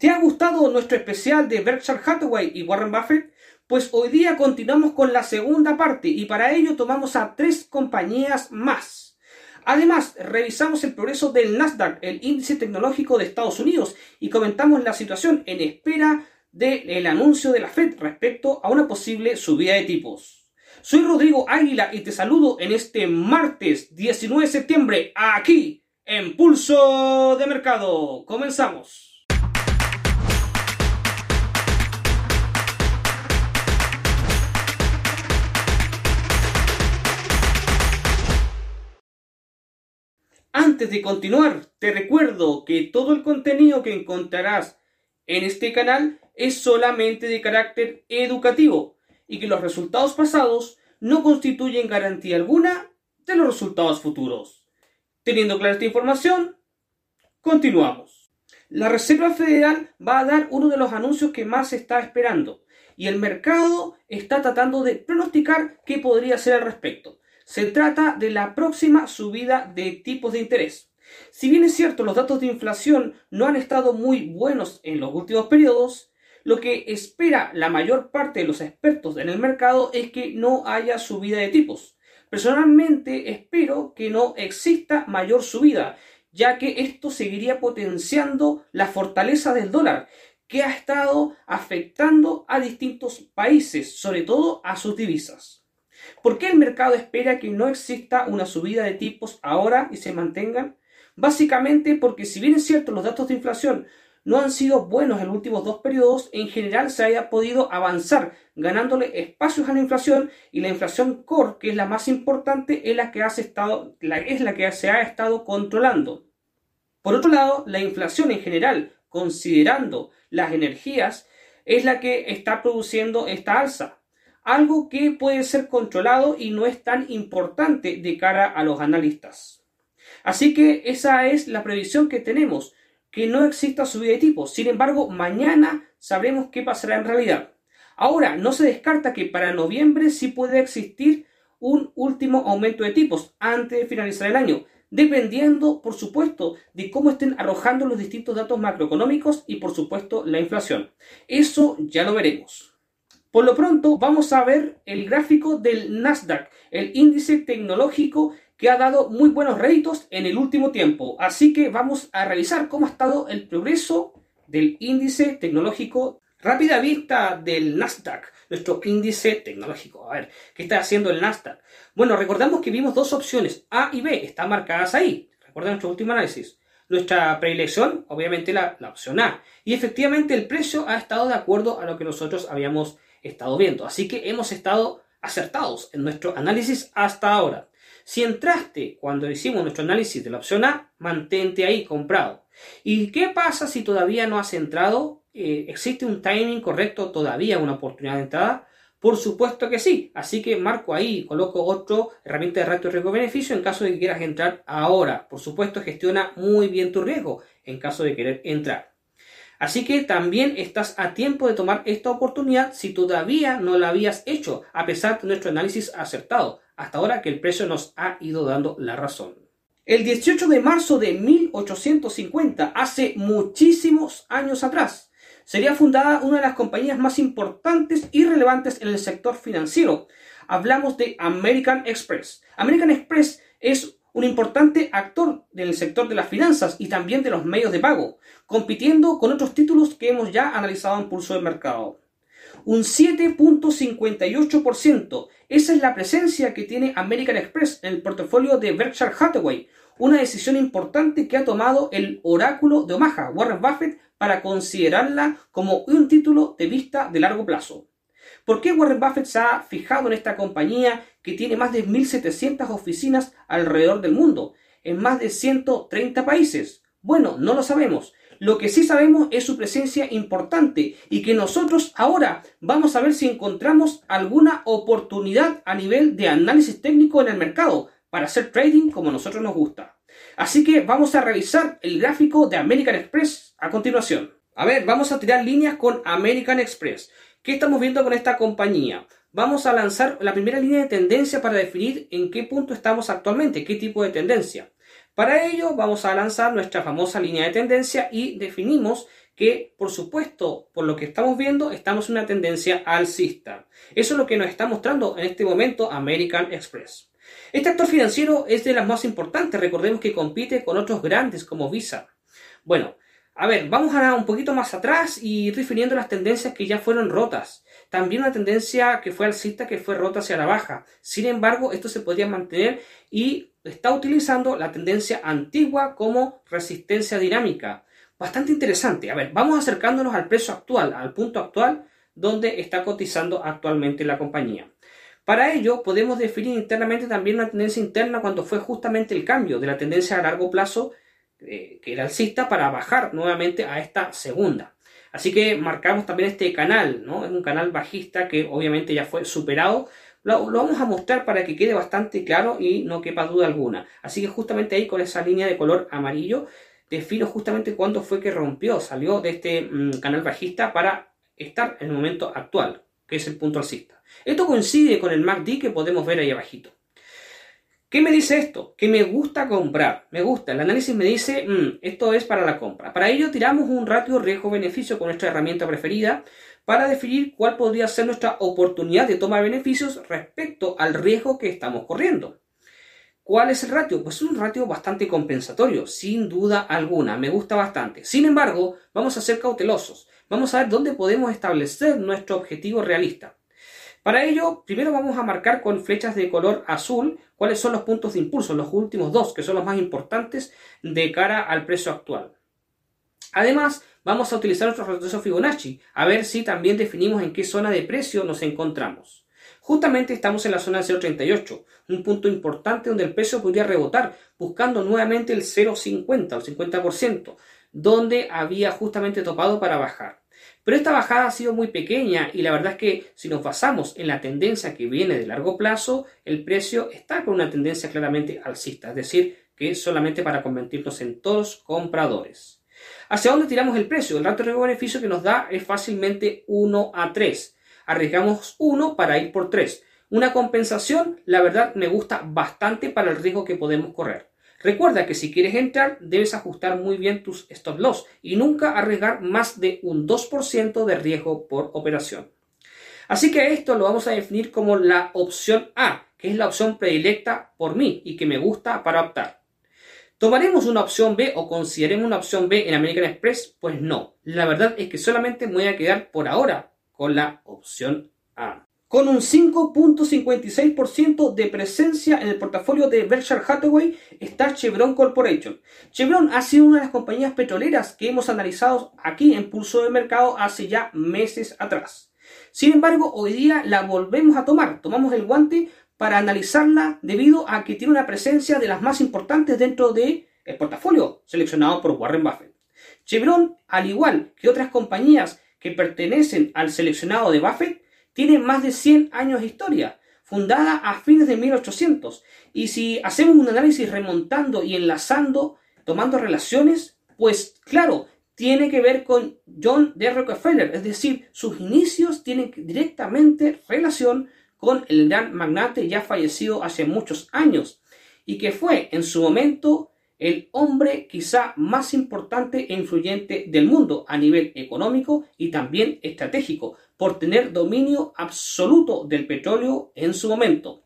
¿Te ha gustado nuestro especial de Berkshire Hathaway y Warren Buffett? Pues hoy día continuamos con la segunda parte y para ello tomamos a tres compañías más. Además, revisamos el progreso del Nasdaq, el índice tecnológico de Estados Unidos, y comentamos la situación en espera del anuncio de la Fed respecto a una posible subida de tipos. Soy Rodrigo Águila y te saludo en este martes 19 de septiembre aquí en Pulso de Mercado. Comenzamos. Antes de continuar, te recuerdo que todo el contenido que encontrarás en este canal es solamente de carácter educativo y que los resultados pasados no constituyen garantía alguna de los resultados futuros. Teniendo clara esta información, continuamos. La Reserva Federal va a dar uno de los anuncios que más se está esperando y el mercado está tratando de pronosticar qué podría ser al respecto. Se trata de la próxima subida de tipos de interés. Si bien es cierto, los datos de inflación no han estado muy buenos en los últimos periodos, lo que espera la mayor parte de los expertos en el mercado es que no haya subida de tipos. Personalmente espero que no exista mayor subida, ya que esto seguiría potenciando la fortaleza del dólar, que ha estado afectando a distintos países, sobre todo a sus divisas. ¿Por qué el mercado espera que no exista una subida de tipos ahora y se mantengan? Básicamente porque si bien es cierto los datos de inflación no han sido buenos en los últimos dos periodos, en general se haya podido avanzar ganándole espacios a la inflación y la inflación core, que es la más importante, es la que, es la que se ha estado controlando. Por otro lado, la inflación en general, considerando las energías, es la que está produciendo esta alza algo que puede ser controlado y no es tan importante de cara a los analistas. Así que esa es la previsión que tenemos, que no exista subida de tipos. Sin embargo, mañana sabremos qué pasará en realidad. Ahora, no se descarta que para noviembre sí puede existir un último aumento de tipos antes de finalizar el año, dependiendo, por supuesto, de cómo estén arrojando los distintos datos macroeconómicos y, por supuesto, la inflación. Eso ya lo veremos. Por lo pronto, vamos a ver el gráfico del Nasdaq, el índice tecnológico que ha dado muy buenos réditos en el último tiempo. Así que vamos a revisar cómo ha estado el progreso del índice tecnológico. Rápida vista del Nasdaq, nuestro índice tecnológico. A ver, ¿qué está haciendo el Nasdaq? Bueno, recordamos que vimos dos opciones, A y B, están marcadas ahí. Recuerda nuestro último análisis. Nuestra preelección, obviamente la, la opción A. Y efectivamente el precio ha estado de acuerdo a lo que nosotros habíamos estado viendo. Así que hemos estado acertados en nuestro análisis hasta ahora. Si entraste cuando hicimos nuestro análisis de la opción A, mantente ahí comprado. ¿Y qué pasa si todavía no has entrado? Eh, ¿Existe un timing correcto todavía, una oportunidad de entrada? Por supuesto que sí. Así que marco ahí, coloco otro herramienta de ratio riesgo-beneficio en caso de que quieras entrar ahora. Por supuesto, gestiona muy bien tu riesgo en caso de querer entrar. Así que también estás a tiempo de tomar esta oportunidad si todavía no la habías hecho, a pesar de nuestro análisis acertado, hasta ahora que el precio nos ha ido dando la razón. El 18 de marzo de 1850, hace muchísimos años atrás, sería fundada una de las compañías más importantes y relevantes en el sector financiero. Hablamos de American Express. American Express es un importante actor del sector de las finanzas y también de los medios de pago, compitiendo con otros títulos que hemos ya analizado en pulso de mercado. Un 7.58%. Esa es la presencia que tiene American Express en el portafolio de Berkshire Hathaway, una decisión importante que ha tomado el oráculo de Omaha, Warren Buffett, para considerarla como un título de vista de largo plazo. ¿Por qué Warren Buffett se ha fijado en esta compañía que tiene más de 1.700 oficinas alrededor del mundo, en más de 130 países? Bueno, no lo sabemos. Lo que sí sabemos es su presencia importante y que nosotros ahora vamos a ver si encontramos alguna oportunidad a nivel de análisis técnico en el mercado para hacer trading como nosotros nos gusta. Así que vamos a revisar el gráfico de American Express a continuación. A ver, vamos a tirar líneas con American Express. ¿Qué estamos viendo con esta compañía? Vamos a lanzar la primera línea de tendencia para definir en qué punto estamos actualmente, qué tipo de tendencia. Para ello vamos a lanzar nuestra famosa línea de tendencia y definimos que, por supuesto, por lo que estamos viendo, estamos en una tendencia alcista. Eso es lo que nos está mostrando en este momento American Express. Este actor financiero es de las más importantes, recordemos que compite con otros grandes como Visa. Bueno, a ver, vamos a un poquito más atrás y ir refiriendo las tendencias que ya fueron rotas. También una tendencia que fue alcista que fue rota hacia la baja. Sin embargo, esto se podría mantener y está utilizando la tendencia antigua como resistencia dinámica. Bastante interesante. A ver, vamos acercándonos al precio actual, al punto actual donde está cotizando actualmente la compañía. Para ello, podemos definir internamente también una tendencia interna cuando fue justamente el cambio de la tendencia a largo plazo, eh, que era alcista, para bajar nuevamente a esta segunda. Así que marcamos también este canal, ¿no? Es un canal bajista que obviamente ya fue superado. Lo, vamos a mostrar para que quede bastante claro y no quepa duda alguna. Así que justamente ahí con esa línea de color amarillo defino justamente cuándo fue que rompió, salió de este mm, canal bajista para estar en el momento actual, que es el punto alcista. Esto coincide con el MACD que podemos ver ahí abajito. ¿Qué me dice esto? Que me gusta comprar, me gusta. El análisis me dice, mm, esto es para la compra. Para ello tiramos un ratio riesgo-beneficio con nuestra herramienta preferida para definir cuál podría ser nuestra oportunidad de tomar beneficios respecto al riesgo que estamos corriendo. ¿Cuál es el ratio? Pues es un ratio bastante compensatorio, sin duda alguna, me gusta bastante. Sin embargo, vamos a ser cautelosos. Vamos a ver dónde podemos establecer nuestro objetivo realista. Para ello, primero vamos a marcar con flechas de color azul cuáles son los puntos de impulso, los últimos dos, que son los más importantes de cara al precio actual. Además, vamos a utilizar nuestro retroceso Fibonacci, a ver si también definimos en qué zona de precio nos encontramos. Justamente estamos en la zona del 0.38, un punto importante donde el precio podría rebotar, buscando nuevamente el 0.50 o 50%, donde había justamente topado para bajar. Pero esta bajada ha sido muy pequeña y la verdad es que si nos basamos en la tendencia que viene de largo plazo, el precio está con una tendencia claramente alcista, es decir, que es solamente para convertirnos en todos compradores. ¿Hacia dónde tiramos el precio? El ratio riesgo-beneficio que nos da es fácilmente 1 a 3. Arriesgamos 1 para ir por 3. Una compensación, la verdad, me gusta bastante para el riesgo que podemos correr. Recuerda que si quieres entrar debes ajustar muy bien tus stop loss y nunca arriesgar más de un 2% de riesgo por operación. Así que esto lo vamos a definir como la opción A, que es la opción predilecta por mí y que me gusta para optar. ¿Tomaremos una opción B o consideremos una opción B en American Express? Pues no. La verdad es que solamente me voy a quedar por ahora con la opción A con un 5.56% de presencia en el portafolio de Berkshire Hathaway está Chevron Corporation. Chevron ha sido una de las compañías petroleras que hemos analizado aquí en Pulso de Mercado hace ya meses atrás. Sin embargo, hoy día la volvemos a tomar, tomamos el guante para analizarla debido a que tiene una presencia de las más importantes dentro del portafolio seleccionado por Warren Buffett. Chevron, al igual que otras compañías que pertenecen al seleccionado de Buffett, tiene más de 100 años de historia, fundada a fines de 1800. Y si hacemos un análisis remontando y enlazando, tomando relaciones, pues claro, tiene que ver con John D. Rockefeller, es decir, sus inicios tienen directamente relación con el gran magnate ya fallecido hace muchos años y que fue en su momento el hombre quizá más importante e influyente del mundo a nivel económico y también estratégico, por tener dominio absoluto del petróleo en su momento,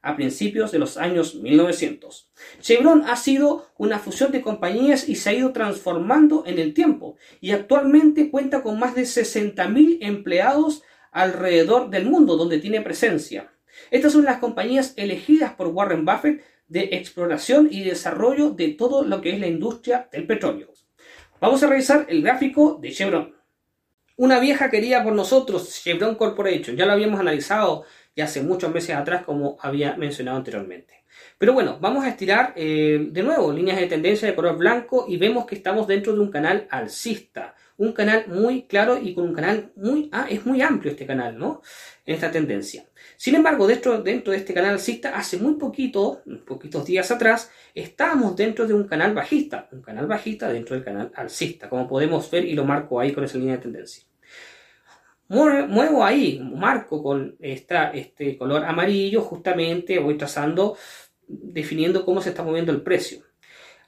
a principios de los años 1900. Chevron ha sido una fusión de compañías y se ha ido transformando en el tiempo y actualmente cuenta con más de 60.000 empleados alrededor del mundo donde tiene presencia. Estas son las compañías elegidas por Warren Buffett de exploración y desarrollo de todo lo que es la industria del petróleo. Vamos a revisar el gráfico de Chevron. Una vieja querida por nosotros, Chevron Corporation. Ya lo habíamos analizado ya hace muchos meses atrás, como había mencionado anteriormente. Pero bueno, vamos a estirar eh, de nuevo líneas de tendencia de color blanco y vemos que estamos dentro de un canal alcista. Un canal muy claro y con un canal muy... Ah, es muy amplio este canal, ¿no? En esta tendencia. Sin embargo, dentro, dentro de este canal alcista, hace muy poquito, poquitos días atrás, estábamos dentro de un canal bajista, un canal bajista dentro del canal alcista, como podemos ver y lo marco ahí con esa línea de tendencia. Muevo ahí, marco con esta, este color amarillo, justamente voy trazando, definiendo cómo se está moviendo el precio.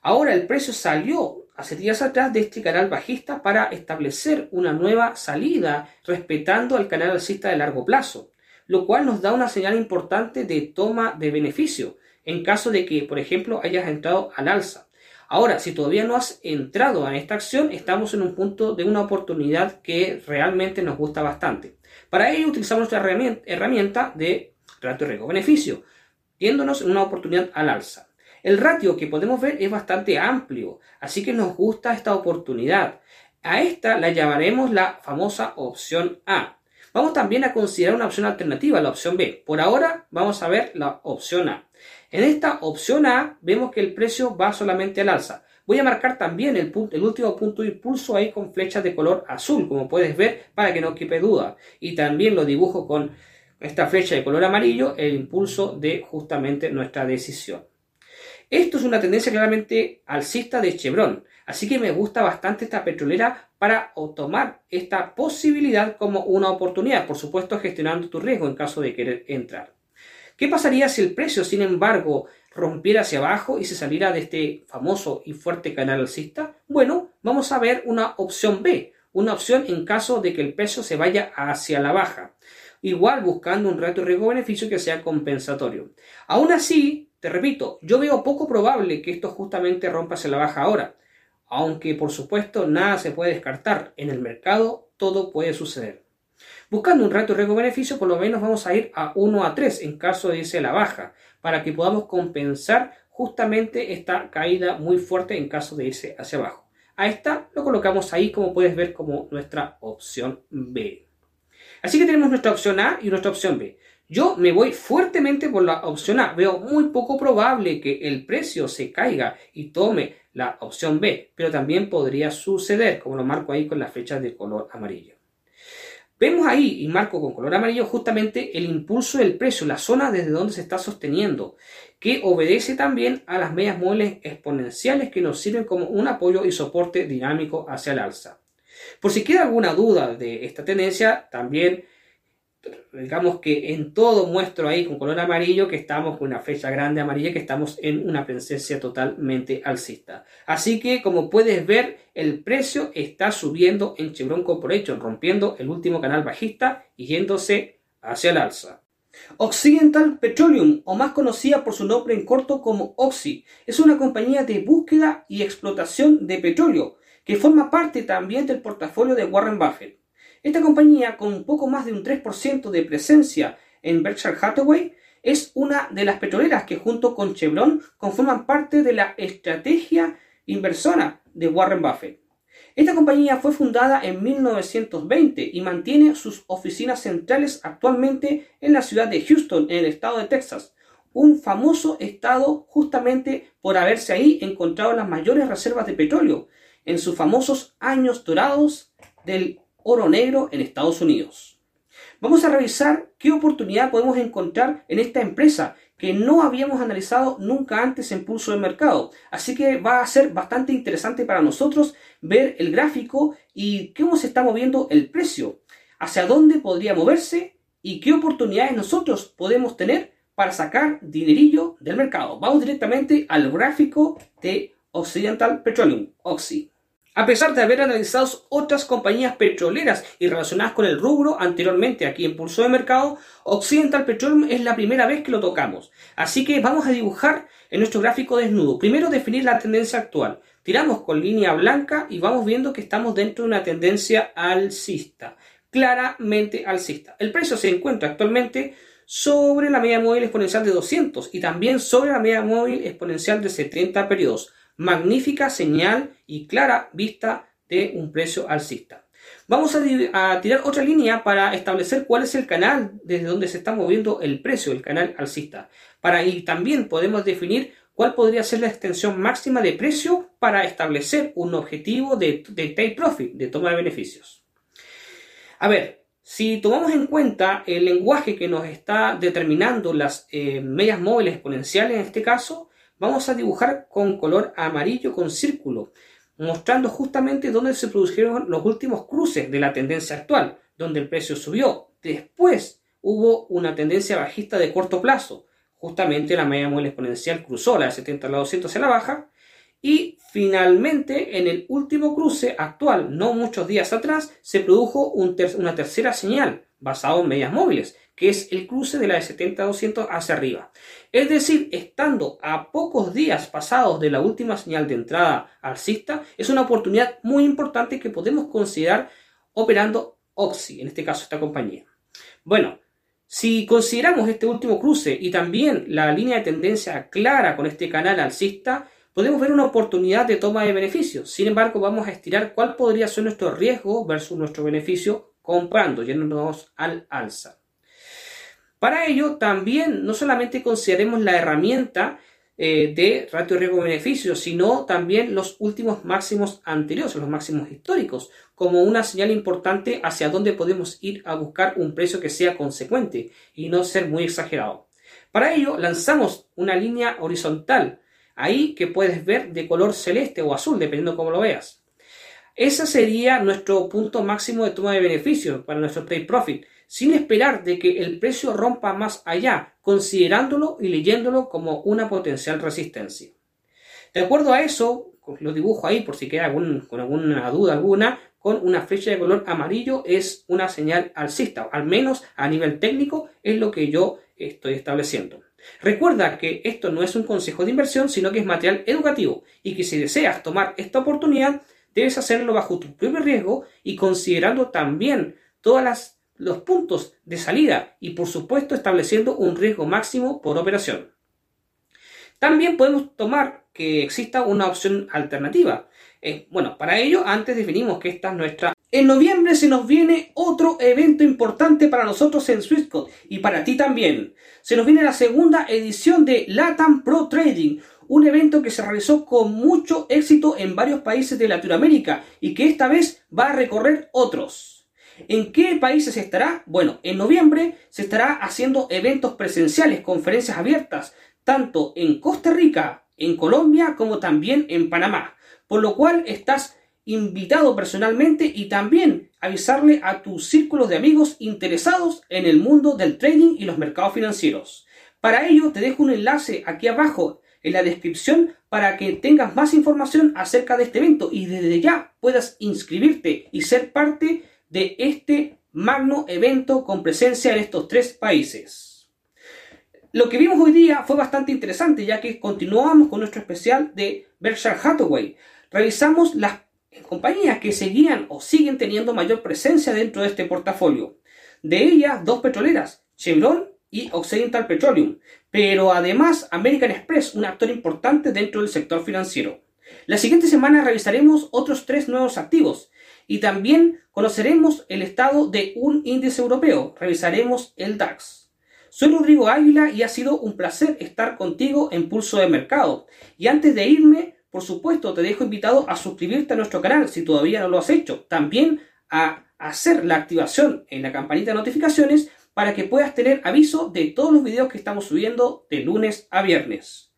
Ahora el precio salió hace días atrás de este canal bajista para establecer una nueva salida respetando al canal alcista de largo plazo, lo cual nos da una señal importante de toma de beneficio en caso de que, por ejemplo, hayas entrado al alza. Ahora, si todavía no has entrado a esta acción, estamos en un punto de una oportunidad que realmente nos gusta bastante. Para ello utilizamos nuestra herramienta de ratio riesgo-beneficio, viéndonos en una oportunidad al alza. El ratio que podemos ver es bastante amplio, así que nos gusta esta oportunidad. A esta la llamaremos la famosa opción A. Vamos también a considerar una opción alternativa, la opción B. Por ahora vamos a ver la opción A. En esta opción A vemos que el precio va solamente al alza. Voy a marcar también el, último punto de impulso ahí con flechas de color azul, como puedes ver, para que no quepe duda. Y también lo dibujo con esta flecha de color amarillo, el impulso de justamente nuestra decisión. Esto es una tendencia claramente alcista de Chevron, así que me gusta bastante esta petrolera para tomar esta posibilidad como una oportunidad, por supuesto gestionando tu riesgo en caso de querer entrar. ¿Qué pasaría si el precio, sin embargo, rompiera hacia abajo y se saliera de este famoso y fuerte canal alcista? Bueno, vamos a ver una opción B, una opción en caso de que el precio se vaya hacia la baja. Igual buscando un rato riesgo-beneficio que sea compensatorio. Aún así, te repito, yo veo poco probable que esto justamente rompa hacia la baja ahora, aunque por supuesto nada se puede descartar. En el mercado todo puede suceder. Buscando un rato riesgo-beneficio, por lo menos vamos a ir a 1 a 3 en caso de irse a la baja, para que podamos compensar justamente esta caída muy fuerte en caso de irse hacia abajo. A esta lo colocamos ahí, como puedes ver, como nuestra opción B. Así que tenemos nuestra opción A y nuestra opción B. Yo me voy fuertemente por la opción A. Veo muy poco probable que el precio se caiga y tome la opción B, pero también podría suceder, como lo marco ahí con las flechas de color amarillo. Vemos ahí, y marco con color amarillo, justamente el impulso del precio, la zona desde donde se está sosteniendo, que obedece también a las medias móviles exponenciales que nos sirven como un apoyo y soporte dinámico hacia el alza. Por si queda alguna duda de esta tendencia, también digamos que en todo muestro ahí con color amarillo que estamos con una fecha grande amarilla que estamos en una presencia totalmente alcista. Así que como puedes ver el precio está subiendo en Chevron Corporation rompiendo el último canal bajista y yéndose hacia el alza. Occidental Petroleum, o más conocida por su nombre en corto como Oxy, es una compañía de búsqueda y explotación de petróleo que forma parte también del portafolio de Warren Buffett. Esta compañía, con poco más de un 3% de presencia en Berkshire Hathaway, es una de las petroleras que junto con Chevron conforman parte de la estrategia inversora de Warren Buffett. Esta compañía fue fundada en 1920 y mantiene sus oficinas centrales actualmente en la ciudad de Houston, en el estado de Texas, un famoso estado justamente por haberse ahí encontrado las mayores reservas de petróleo en sus famosos años dorados del oro negro en Estados Unidos. Vamos a revisar qué oportunidad podemos encontrar en esta empresa que no habíamos analizado nunca antes en pulso de mercado. Así que va a ser bastante interesante para nosotros ver el gráfico y cómo se está moviendo el precio, hacia dónde podría moverse y qué oportunidades nosotros podemos tener para sacar dinerillo del mercado. Vamos directamente al gráfico de Occidental Petroleum, Oxy. A pesar de haber analizado otras compañías petroleras y relacionadas con el rubro anteriormente aquí en Pulso de Mercado, Occidental Petroleum es la primera vez que lo tocamos. Así que vamos a dibujar en nuestro gráfico desnudo. Primero definir la tendencia actual. Tiramos con línea blanca y vamos viendo que estamos dentro de una tendencia alcista. Claramente alcista. El precio se encuentra actualmente sobre la media móvil exponencial de 200 y también sobre la media móvil exponencial de 70 periodos magnífica señal y clara vista de un precio alcista. Vamos a, tirar otra línea para establecer cuál es el canal desde donde se está moviendo el precio, el canal alcista. Para y también podemos definir cuál podría ser la extensión máxima de precio para establecer un objetivo de, take profit, de toma de beneficios. A ver, si tomamos en cuenta el lenguaje que nos está determinando las eh, medias móviles exponenciales en este caso, vamos a dibujar con color amarillo con círculo, mostrando justamente dónde se produjeron los últimos cruces de la tendencia actual, donde el precio subió. Después hubo una tendencia bajista de corto plazo, justamente la media móvil exponencial cruzó la de 70 a la 200 en la baja, Y finalmente, en el último cruce actual, no muchos días atrás, se produjo una tercera señal basada en medias móviles, que es el cruce de la de 70-200 hacia arriba. Es decir, estando a pocos días pasados de la última señal de entrada alcista, es una oportunidad muy importante que podemos considerar operando Oxy, en este caso esta compañía. Bueno, si consideramos este último cruce y también la línea de tendencia clara con este canal alcista, podemos ver una oportunidad de toma de beneficios. Sin embargo, vamos a estirar cuál podría ser nuestro riesgo versus nuestro beneficio comprando, yéndonos al alza. Para ello, también no solamente consideremos la herramienta eh, de ratio riesgo-beneficio, sino también los últimos máximos anteriores, los máximos históricos, como una señal importante hacia dónde podemos ir a buscar un precio que sea consecuente y no ser muy exagerado. Para ello, lanzamos una línea horizontal, ahí que puedes ver de color celeste o azul, dependiendo cómo lo veas. Ese sería nuestro punto máximo de toma de beneficio para nuestro trade profit sin esperar de que el precio rompa más allá, considerándolo y leyéndolo como una potencial resistencia. De acuerdo a eso, lo dibujo ahí por si queda con alguna duda alguna, con una flecha de color amarillo es una señal alcista, al menos a nivel técnico es lo que yo estoy estableciendo. Recuerda que esto no es un consejo de inversión, sino que es material educativo y que si deseas tomar esta oportunidad, debes hacerlo bajo tu propio riesgo y considerando también todas las los puntos de salida y por supuesto estableciendo un riesgo máximo por operación. También podemos tomar que exista una opción alternativa. Eh, bueno, para ello antes definimos que esta es nuestra... En noviembre se nos viene otro evento importante para nosotros en Swissquote y para ti también. Se nos viene la segunda edición de LATAM Pro Trading, un evento que se realizó con mucho éxito en varios países de Latinoamérica y que esta vez va a recorrer otros. ¿En qué países estará? Bueno, en noviembre se estará haciendo eventos presenciales, conferencias abiertas, tanto en Costa Rica, en Colombia, como también en Panamá. Por lo cual estás invitado personalmente y también avisarle a tus círculos de amigos interesados en el mundo del trading y los mercados financieros. Para ello te dejo un enlace aquí abajo en la descripción para que tengas más información acerca de este evento y desde ya puedas inscribirte y ser parte de este magno evento con presencia en estos tres países. Lo que vimos hoy día fue bastante interesante ya que continuamos con nuestro especial de Berkshire Hathaway. Revisamos las compañías que seguían o siguen teniendo mayor presencia dentro de este portafolio. De ellas, dos petroleras, Chevron y Occidental Petroleum, pero además American Express, un actor importante dentro del sector financiero. La siguiente semana revisaremos otros tres nuevos activos, y también conoceremos el estado de un índice europeo. Revisaremos el DAX. Soy Rodrigo Águila y ha sido un placer estar contigo en Pulso de Mercado. Y antes de irme, por supuesto, te dejo invitado a suscribirte a nuestro canal si todavía no lo has hecho. También a hacer la activación en la campanita de notificaciones para que puedas tener aviso de todos los videos que estamos subiendo de lunes a viernes.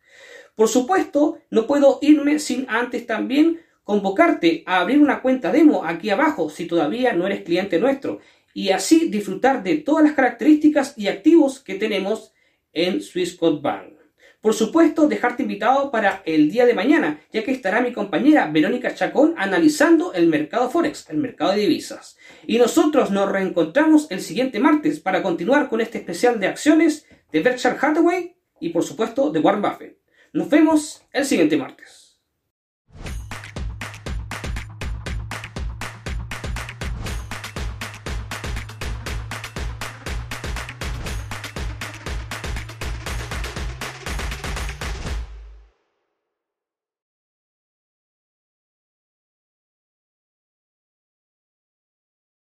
Por supuesto, no puedo irme sin antes también convocarte a abrir una cuenta demo aquí abajo si todavía no eres cliente nuestro y así disfrutar de todas las características y activos que tenemos en Swissquote Bank. Por supuesto, dejarte invitado para el día de mañana, ya que estará mi compañera Verónica Chacón analizando el mercado Forex, el mercado de divisas. Y nosotros nos reencontramos el siguiente martes para continuar con este especial de acciones de Berkshire Hathaway y por supuesto de Warren Buffett. Nos vemos el siguiente martes.